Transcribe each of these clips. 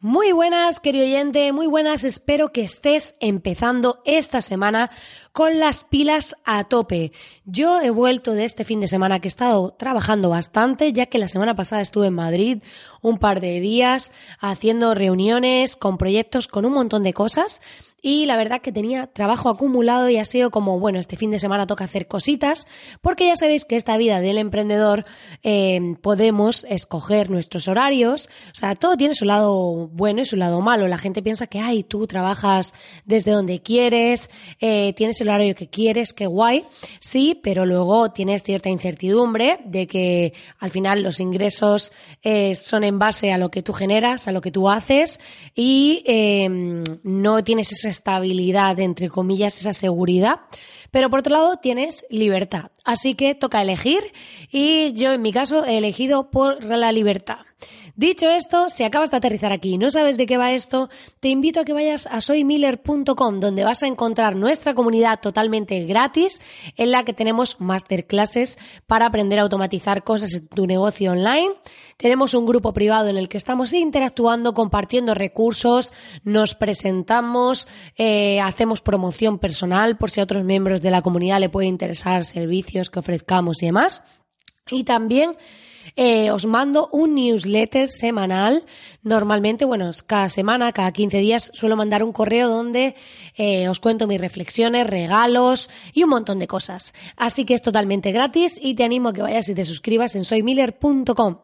Muy buenas, querido oyente, muy buenas. Espero que estés empezando esta semana con las pilas a tope. Yo he vuelto de este fin de semana que he estado trabajando bastante, ya que la semana pasada estuve en Madrid un par de días haciendo reuniones con proyectos, con un montón de cosas y la verdad que tenía trabajo acumulado y ha sido como, bueno, este fin de semana toca hacer cositas, porque ya sabéis que esta vida del emprendedor eh, podemos escoger nuestros horarios, o sea, todo tiene su lado bueno y su lado malo. La gente piensa que, ay, tú trabajas desde donde quieres, eh, tienes el horario que quieres, qué guay, sí, pero luego tienes cierta incertidumbre de que al final los ingresos eh, son en base a lo que tú generas, a lo que tú haces y no tienes esa estabilidad, entre comillas, esa seguridad. Pero por otro lado tienes libertad. Así que toca elegir y yo en mi caso he elegido por la libertad. Dicho esto, si acabas de aterrizar aquí y no sabes de qué va esto, te invito a que vayas a soymiller.com donde vas a encontrar nuestra comunidad totalmente gratis en la que tenemos masterclasses para aprender a automatizar cosas en tu negocio online. Tenemos un grupo privado en el que estamos interactuando, compartiendo recursos, nos presentamos, eh, hacemos promoción personal por si a otros miembros de la comunidad le puede interesar servicios que ofrezcamos y demás. Y también eh, os mando un newsletter semanal. Normalmente, bueno, cada semana, cada 15 días, suelo mandar un correo donde eh, os cuento mis reflexiones, regalos y un montón de cosas. Así que es totalmente gratis y te animo a que vayas y te suscribas en soymiller.com.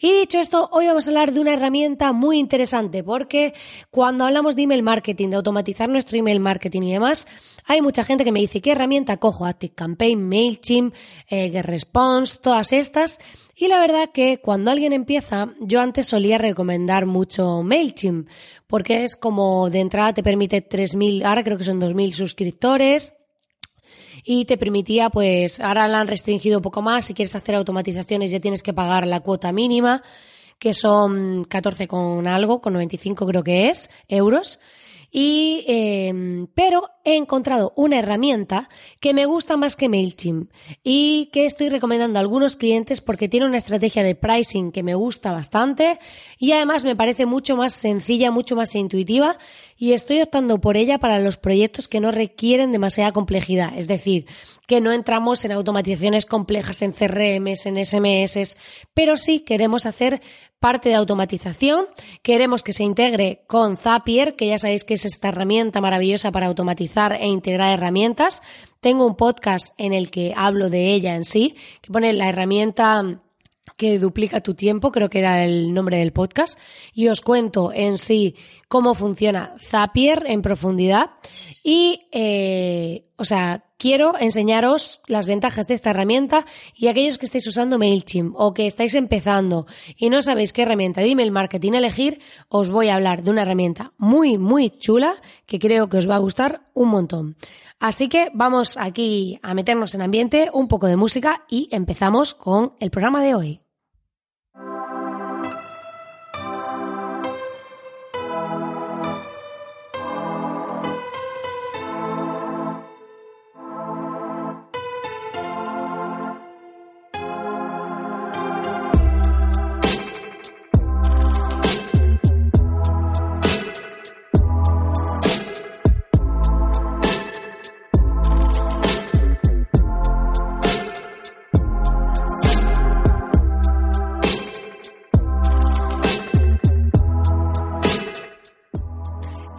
Y dicho esto, hoy vamos a hablar de una herramienta muy interesante porque cuando hablamos de email marketing, de automatizar nuestro email marketing y demás, hay mucha gente que me dice, ¿qué herramienta cojo? ActiveCampaign, MailChimp, eh, GetResponse, todas estas. Y la verdad que cuando alguien empieza, yo antes solía recomendar mucho MailChimp, porque es como de entrada te permite 3.000, ahora creo que son 2.000 suscriptores, y te permitía, pues ahora la han restringido un poco más, si quieres hacer automatizaciones ya tienes que pagar la cuota mínima, que son 14 con algo, con 95 creo que es, euros. Y, eh, pero he encontrado una herramienta que me gusta más que MailChimp y que estoy recomendando a algunos clientes porque tiene una estrategia de pricing que me gusta bastante y además me parece mucho más sencilla, mucho más intuitiva y estoy optando por ella para los proyectos que no requieren demasiada complejidad. Es decir, que no entramos en automatizaciones complejas en CRMs, en SMS, pero sí queremos hacer parte de automatización. Queremos que se integre con Zapier, que ya sabéis que es esta herramienta maravillosa para automatizar e integrar herramientas. Tengo un podcast en el que hablo de ella en sí, que pone la herramienta que duplica tu tiempo, creo que era el nombre del podcast, y os cuento en sí cómo funciona Zapier en profundidad y, eh, o sea, quiero enseñaros las ventajas de esta herramienta y aquellos que estáis usando MailChimp o que estáis empezando y no sabéis qué herramienta de email marketing elegir, os voy a hablar de una herramienta muy, muy chula que creo que os va a gustar un montón. Así que vamos aquí a meternos en ambiente, un poco de música y empezamos con el programa de hoy.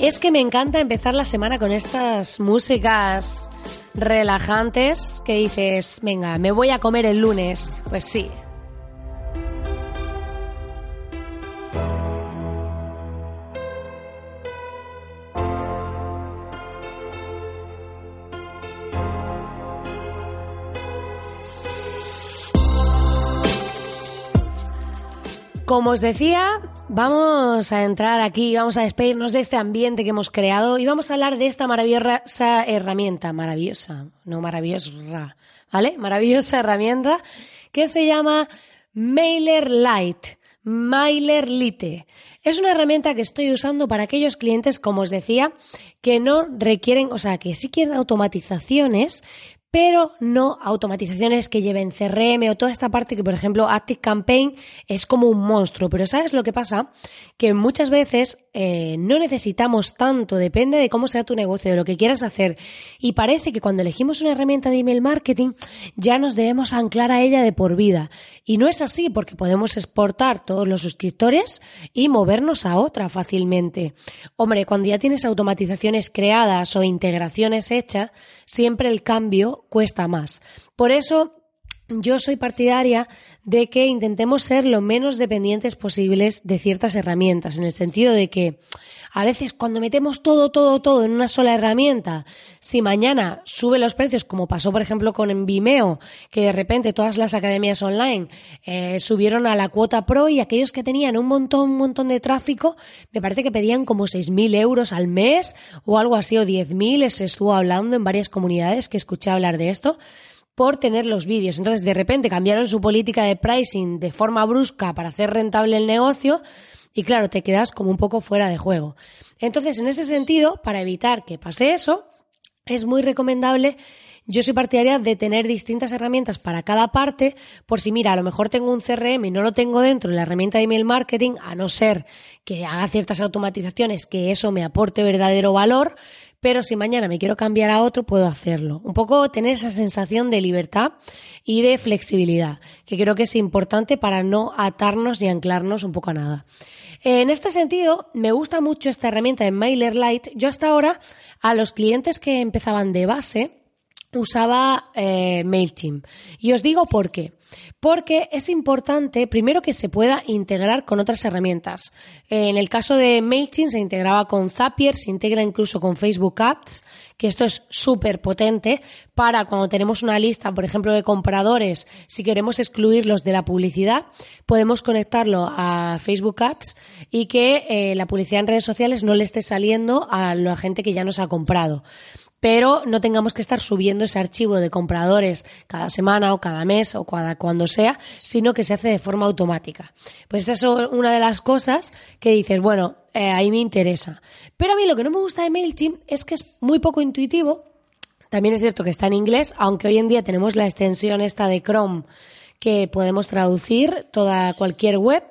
Es que me encanta empezar la semana con estas músicas relajantes que dices, venga, me voy a comer el lunes. Pues sí, Como os decía, vamos a entrar aquí, vamos a despedirnos de este ambiente que hemos creado y vamos a hablar de esta maravillosa herramienta, maravillosa, no maravillosa, ¿vale? Maravillosa herramienta que se llama Mailer Lite. Mailer Lite. Es una herramienta que estoy usando para aquellos clientes, como os decía, que no requieren, o sea, que sí quieren automatizaciones, pero no automatizaciones que lleven CRM o toda esta parte que, por ejemplo, Active Campaign es como un monstruo. Pero ¿sabes lo que pasa? Que muchas veces eh, no necesitamos tanto, depende de cómo sea tu negocio, de lo que quieras hacer. Y parece que cuando elegimos una herramienta de email marketing ya nos debemos anclar a ella de por vida. Y no es así porque podemos exportar todos los suscriptores y movernos a otra fácilmente. Hombre, cuando ya tienes automatizaciones creadas o integraciones hechas, siempre el cambio cuesta más. Por eso yo soy partidaria de que intentemos ser lo menos dependientes posibles de ciertas herramientas, en el sentido de que a veces cuando metemos todo, todo, todo en una sola herramienta, si mañana sube los precios, como pasó por ejemplo con Vimeo, que de repente todas las academias online eh, subieron a la cuota pro y aquellos que tenían un montón, un montón de tráfico, me parece que pedían como 6.000 euros al mes o algo así, o 10.000, se estuvo hablando en varias comunidades que escuché hablar de esto por tener los vídeos. Entonces, de repente cambiaron su política de pricing de forma brusca para hacer rentable el negocio y claro, te quedas como un poco fuera de juego. Entonces, en ese sentido, para evitar que pase eso, es muy recomendable yo soy partidaria de tener distintas herramientas para cada parte, por si mira, a lo mejor tengo un CRM y no lo tengo dentro de la herramienta de email marketing, a no ser que haga ciertas automatizaciones que eso me aporte verdadero valor, pero si mañana me quiero cambiar a otro, puedo hacerlo. Un poco tener esa sensación de libertad y de flexibilidad, que creo que es importante para no atarnos y anclarnos un poco a nada. En este sentido, me gusta mucho esta herramienta de MailerLite. Yo hasta ahora, a los clientes que empezaban de base, usaba eh, MailChimp. Y os digo por qué. Porque es importante, primero, que se pueda integrar con otras herramientas. En el caso de MailChimp se integraba con Zapier, se integra incluso con Facebook Ads, que esto es súper potente para cuando tenemos una lista, por ejemplo, de compradores, si queremos excluirlos de la publicidad, podemos conectarlo a Facebook Ads y que eh, la publicidad en redes sociales no le esté saliendo a la gente que ya nos ha comprado pero no tengamos que estar subiendo ese archivo de compradores cada semana o cada mes o cada cuando sea, sino que se hace de forma automática. Pues esa es una de las cosas que dices, bueno, eh, ahí me interesa. Pero a mí lo que no me gusta de MailChimp es que es muy poco intuitivo. También es cierto que está en inglés, aunque hoy en día tenemos la extensión esta de Chrome que podemos traducir toda cualquier web.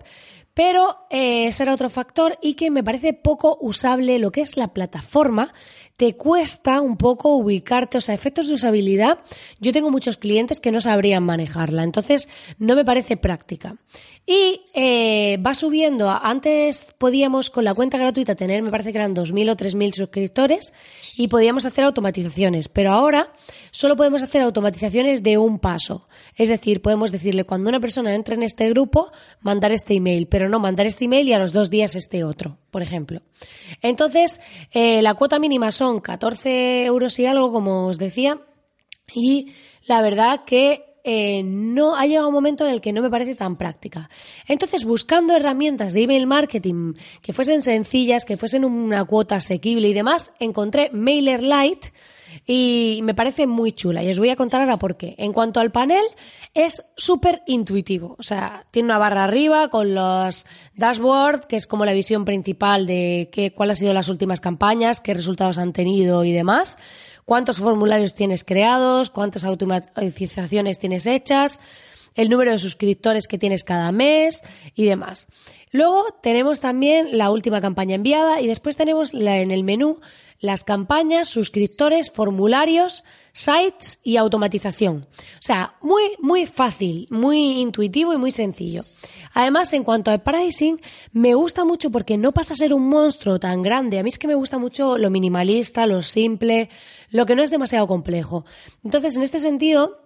Pero eh, ese era otro factor y que me parece poco usable lo que es la plataforma te cuesta un poco ubicarte, o sea, efectos de usabilidad. Yo tengo muchos clientes que no sabrían manejarla, entonces no me parece práctica. Y eh, va subiendo, antes podíamos con la cuenta gratuita tener, me parece que eran 2.000 o 3.000 suscriptores y podíamos hacer automatizaciones, pero ahora solo podemos hacer automatizaciones de un paso. Es decir, podemos decirle cuando una persona entra en este grupo, mandar este email, pero no mandar este email y a los dos días este otro, por ejemplo. Entonces, eh, la cuota mínima son 14 euros y algo, como os decía, y la verdad que eh, no ha llegado un momento en el que no me parece tan práctica. Entonces, buscando herramientas de email marketing que fuesen sencillas, que fuesen una cuota asequible y demás, encontré MailerLite y me parece muy chula. Y os voy a contar ahora por qué. En cuanto al panel, es súper intuitivo. O sea, tiene una barra arriba con los dashboards, que es como la visión principal de qué, cuáles han sido las últimas campañas, qué resultados han tenido y demás cuántos formularios tienes creados, cuántas automatizaciones tienes hechas, el número de suscriptores que tienes cada mes y demás. Luego tenemos también la última campaña enviada y después tenemos en el menú las campañas, suscriptores, formularios, sites y automatización. O sea, muy, muy fácil, muy intuitivo y muy sencillo. Además, en cuanto al pricing, me gusta mucho porque no pasa a ser un monstruo tan grande. A mí es que me gusta mucho lo minimalista, lo simple, lo que no es demasiado complejo. Entonces, en este sentido,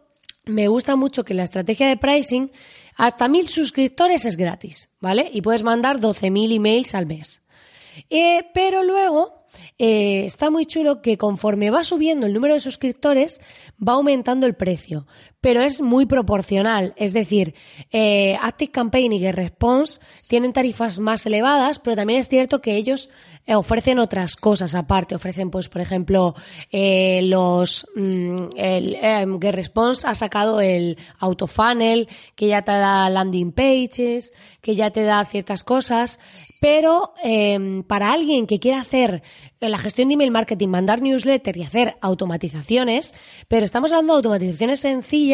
me gusta mucho que la estrategia de pricing, hasta mil suscriptores es gratis, ¿vale? Y puedes mandar 12.000 emails al mes. Eh, pero luego eh, está muy chulo que conforme va subiendo el número de suscriptores, va aumentando el precio, pero es muy proporcional. Es decir, eh, Active Campaign y GetResponse tienen tarifas más elevadas, pero también es cierto que ellos eh, ofrecen otras cosas aparte. Ofrecen, pues, por ejemplo, eh, los mm, el, GetResponse ha sacado el autofunnel, que ya te da landing pages, que ya te da ciertas cosas, pero em, para alguien que quiera hacer la gestión de email marketing, mandar newsletter y hacer automatizaciones, pero estamos hablando de automatizaciones sencillas,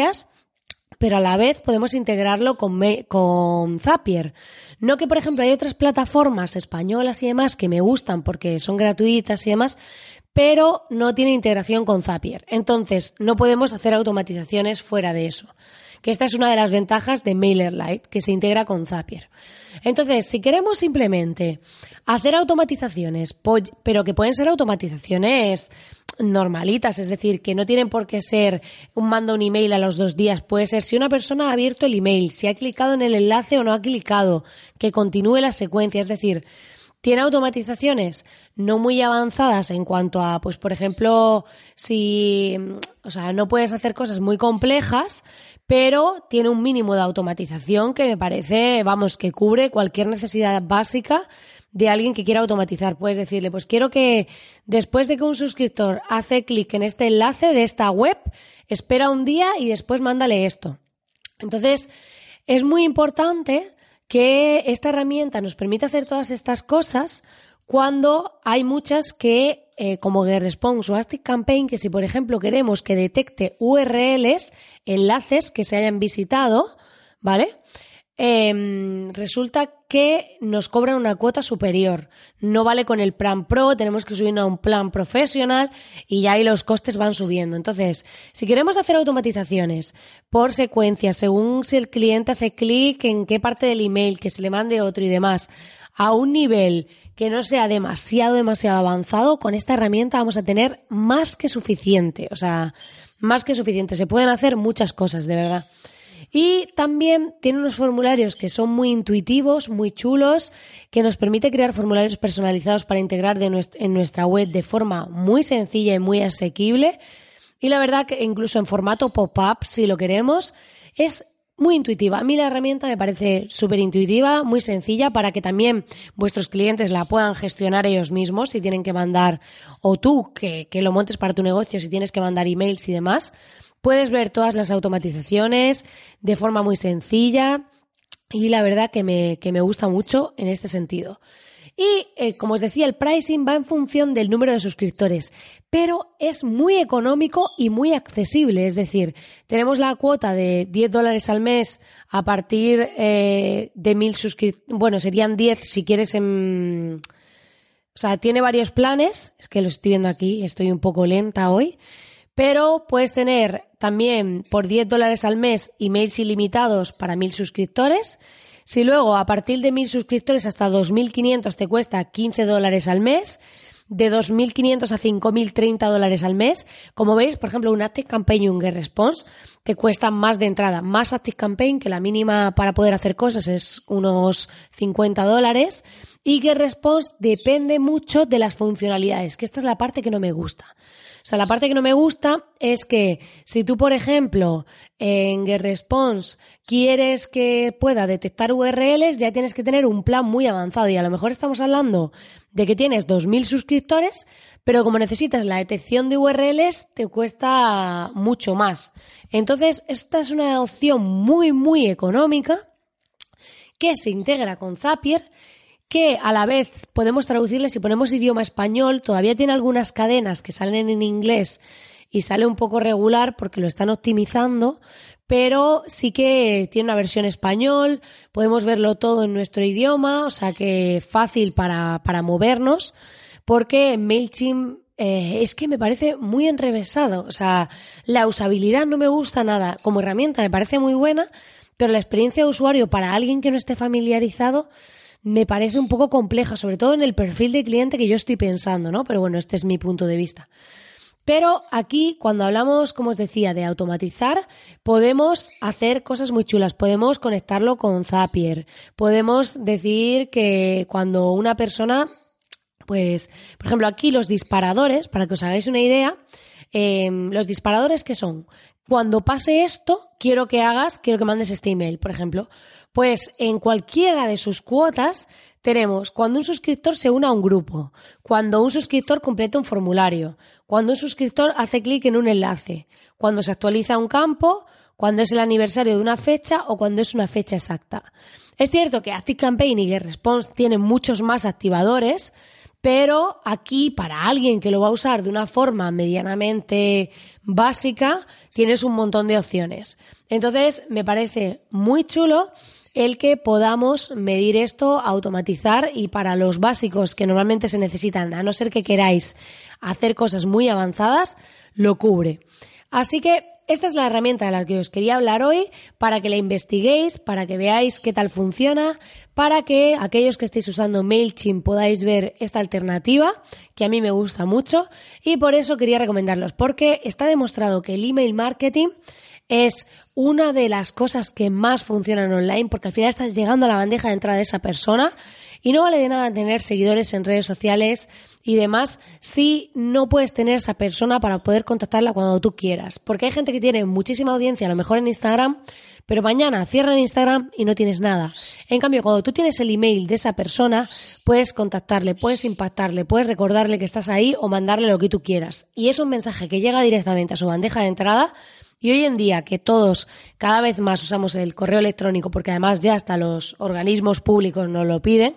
pero a la vez podemos integrarlo con, con Zapier. No que, por ejemplo, hay otras plataformas españolas y demás que me gustan porque son gratuitas y demás, pero no tienen integración con Zapier. Entonces, no podemos hacer automatizaciones fuera de eso que esta es una de las ventajas de MailerLite, que se integra con Zapier. Entonces, si queremos simplemente hacer automatizaciones, pero que pueden ser automatizaciones normalitas, es decir, que no tienen por qué ser un mando un email a los dos días, puede ser si una persona ha abierto el email, si ha clicado en el enlace o no ha clicado, que continúe la secuencia, es decir, tiene automatizaciones no muy avanzadas en cuanto a, pues, por ejemplo, si, o sea, no puedes hacer cosas muy complejas, pero tiene un mínimo de automatización que me parece, vamos, que cubre cualquier necesidad básica de alguien que quiera automatizar. Puedes decirle, pues quiero que después de que un suscriptor hace clic en este enlace de esta web, espera un día y después mándale esto. Entonces, es muy importante que esta herramienta nos permita hacer todas estas cosas cuando hay muchas que, eh, como GetResponse o ActiveCampaign, que si por ejemplo queremos que detecte URLs, enlaces que se hayan visitado, ¿vale? Em, resulta que nos cobran una cuota superior. No vale con el plan pro, tenemos que subir a un plan profesional y ya ahí los costes van subiendo. Entonces, si queremos hacer automatizaciones por secuencia, según si el cliente hace clic en qué parte del email, que se le mande otro y demás, a un nivel que no sea demasiado, demasiado avanzado, con esta herramienta vamos a tener más que suficiente. O sea, más que suficiente. Se pueden hacer muchas cosas, de verdad. Y también tiene unos formularios que son muy intuitivos, muy chulos, que nos permite crear formularios personalizados para integrar en nuestra web de forma muy sencilla y muy asequible. Y la verdad que incluso en formato pop-up, si lo queremos, es muy intuitiva. A mí la herramienta me parece súper intuitiva, muy sencilla para que también vuestros clientes la puedan gestionar ellos mismos si tienen que mandar, o tú que, que lo montes para tu negocio si tienes que mandar emails y demás. Puedes ver todas las automatizaciones de forma muy sencilla y la verdad que me, que me gusta mucho en este sentido. Y, eh, como os decía, el pricing va en función del número de suscriptores, pero es muy económico y muy accesible. Es decir, tenemos la cuota de 10 dólares al mes a partir eh, de mil suscriptores. Bueno, serían 10 si quieres en... O sea, tiene varios planes. Es que lo estoy viendo aquí, estoy un poco lenta hoy. Pero puedes tener también por 10 dólares al mes emails ilimitados para mil suscriptores si luego a partir de 1.000 suscriptores hasta 2.500 te cuesta 15 dólares al mes, de 2.500 a 5.030 dólares al mes. Como veis, por ejemplo, un Active Campaign y un Get Response te cuestan más de entrada, más Active Campaign, que la mínima para poder hacer cosas es unos 50 dólares. Y Get Response depende mucho de las funcionalidades, que esta es la parte que no me gusta. O sea, la parte que no me gusta es que si tú, por ejemplo, en GetResponse quieres que pueda detectar URLs, ya tienes que tener un plan muy avanzado y a lo mejor estamos hablando de que tienes 2.000 suscriptores, pero como necesitas la detección de URLs, te cuesta mucho más. Entonces, esta es una opción muy, muy económica que se integra con Zapier que a la vez podemos traducirle si ponemos idioma español, todavía tiene algunas cadenas que salen en inglés y sale un poco regular porque lo están optimizando, pero sí que tiene una versión español, podemos verlo todo en nuestro idioma, o sea que fácil para, para movernos, porque MailChimp eh, es que me parece muy enrevesado, o sea, la usabilidad no me gusta nada, como herramienta me parece muy buena, pero la experiencia de usuario para alguien que no esté familiarizado me parece un poco compleja, sobre todo en el perfil de cliente que yo estoy pensando, ¿no? Pero bueno, este es mi punto de vista. Pero aquí, cuando hablamos, como os decía, de automatizar, podemos hacer cosas muy chulas. Podemos conectarlo con Zapier. Podemos decir que cuando una persona, pues, por ejemplo, aquí los disparadores, para que os hagáis una idea, em, los disparadores que son, cuando pase esto, quiero que hagas, quiero que mandes este email, por ejemplo. Pues en cualquiera de sus cuotas tenemos cuando un suscriptor se une a un grupo, cuando un suscriptor completa un formulario, cuando un suscriptor hace clic en un enlace, cuando se actualiza un campo, cuando es el aniversario de una fecha o cuando es una fecha exacta. Es cierto que ActiveCampaign y GetResponse tienen muchos más activadores, pero aquí para alguien que lo va a usar de una forma medianamente básica, tienes un montón de opciones. Entonces, me parece muy chulo el que podamos medir esto, automatizar y para los básicos que normalmente se necesitan, a no ser que queráis hacer cosas muy avanzadas, lo cubre. Así que esta es la herramienta de la que os quería hablar hoy para que la investiguéis, para que veáis qué tal funciona, para que aquellos que estéis usando MailChimp podáis ver esta alternativa, que a mí me gusta mucho, y por eso quería recomendarlos, porque está demostrado que el email marketing es una de las cosas que más funcionan online porque al final estás llegando a la bandeja de entrada de esa persona y no vale de nada tener seguidores en redes sociales y demás si no puedes tener esa persona para poder contactarla cuando tú quieras. Porque hay gente que tiene muchísima audiencia, a lo mejor en Instagram, pero mañana cierran Instagram y no tienes nada. En cambio, cuando tú tienes el email de esa persona, puedes contactarle, puedes impactarle, puedes recordarle que estás ahí o mandarle lo que tú quieras. Y es un mensaje que llega directamente a su bandeja de entrada y hoy en día que todos cada vez más usamos el correo electrónico, porque además ya hasta los organismos públicos nos lo piden,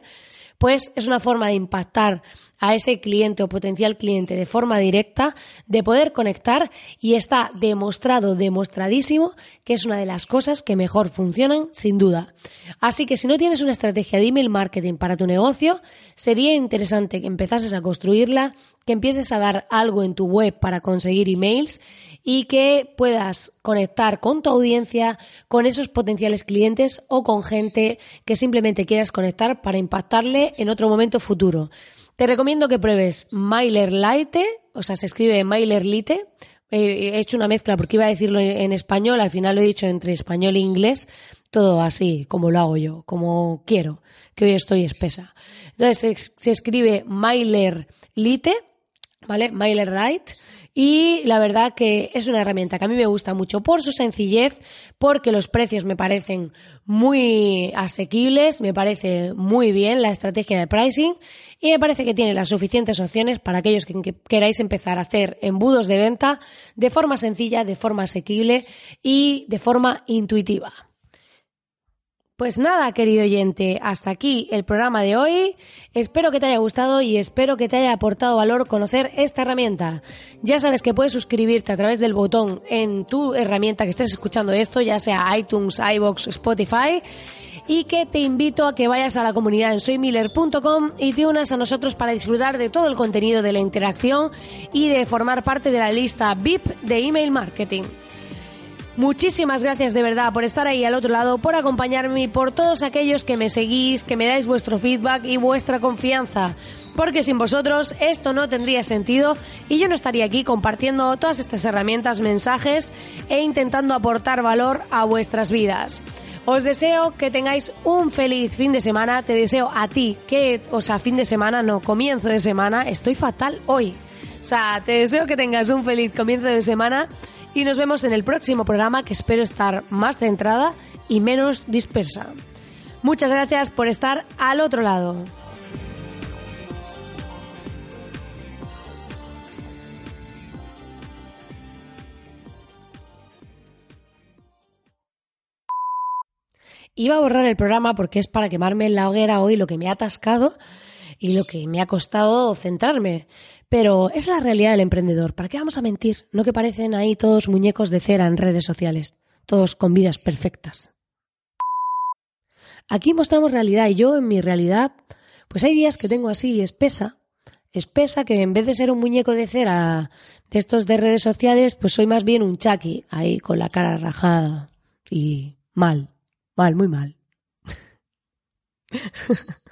pues es una forma de impactar a ese cliente o potencial cliente de forma directa, de poder conectar y está demostrado, demostradísimo que es una de las cosas que mejor funcionan, sin duda. Así que si no tienes una estrategia de email marketing para tu negocio, sería interesante que empezases a construirla, que empieces a dar algo en tu web para conseguir emails y que puedas conectar con tu audiencia, con esos potenciales clientes o con gente que simplemente quieras conectar para impactarle en otro momento futuro. Te recomiendo que pruebes MailerLite, o sea, se escribe MailerLite. He hecho una mezcla porque iba a decirlo en español, al final lo he dicho entre español e inglés, todo así, como lo hago yo, como quiero, que hoy estoy espesa. Entonces se, escribe MailerLite, ¿vale? MailerLite y la verdad que es una herramienta que a mí me gusta mucho por su sencillez, porque los precios me parecen muy asequibles, me parece muy bien la estrategia de pricing y me parece que tiene las suficientes opciones para aquellos que queráis empezar a hacer embudos de venta de forma sencilla, de forma asequible y de forma intuitiva. Pues nada, querido oyente, hasta aquí el programa de hoy. Espero que te haya gustado y espero que te haya aportado valor conocer esta herramienta. Ya sabes que puedes suscribirte a través del botón en tu herramienta que estés escuchando esto, ya sea iTunes, iBox, Spotify. Y que te invito a que vayas a la comunidad en soymiller.com y te unas a nosotros para disfrutar de todo el contenido de la interacción y de formar parte de la lista VIP de email marketing. Muchísimas gracias de verdad por estar ahí al otro lado, por acompañarme y por todos aquellos que me seguís, que me dais vuestro feedback y vuestra confianza. Porque sin vosotros esto no tendría sentido y yo no estaría aquí compartiendo todas estas herramientas, mensajes e intentando aportar valor a vuestras vidas. Os deseo que tengáis un feliz fin de semana. Te deseo a ti que, o sea, fin de semana, no, comienzo de semana. Estoy fatal hoy. O sea, te deseo que tengas un feliz comienzo de semana y nos vemos en el próximo programa que espero estar más centrada y menos dispersa. Muchas gracias por estar al otro lado. Iba a borrar el programa porque es para quemarme en la hoguera hoy lo que me ha atascado y lo que me ha costado centrarme. Pero es la realidad del emprendedor. ¿Para qué vamos a mentir? No que parecen ahí todos muñecos de cera en redes sociales, todos con vidas perfectas. Aquí mostramos realidad y yo en mi realidad, pues hay días que tengo así espesa, espesa que en vez de ser un muñeco de cera de estos de redes sociales, pues soy más bien un chaki ahí con la cara rajada y mal. Mal, muy mal.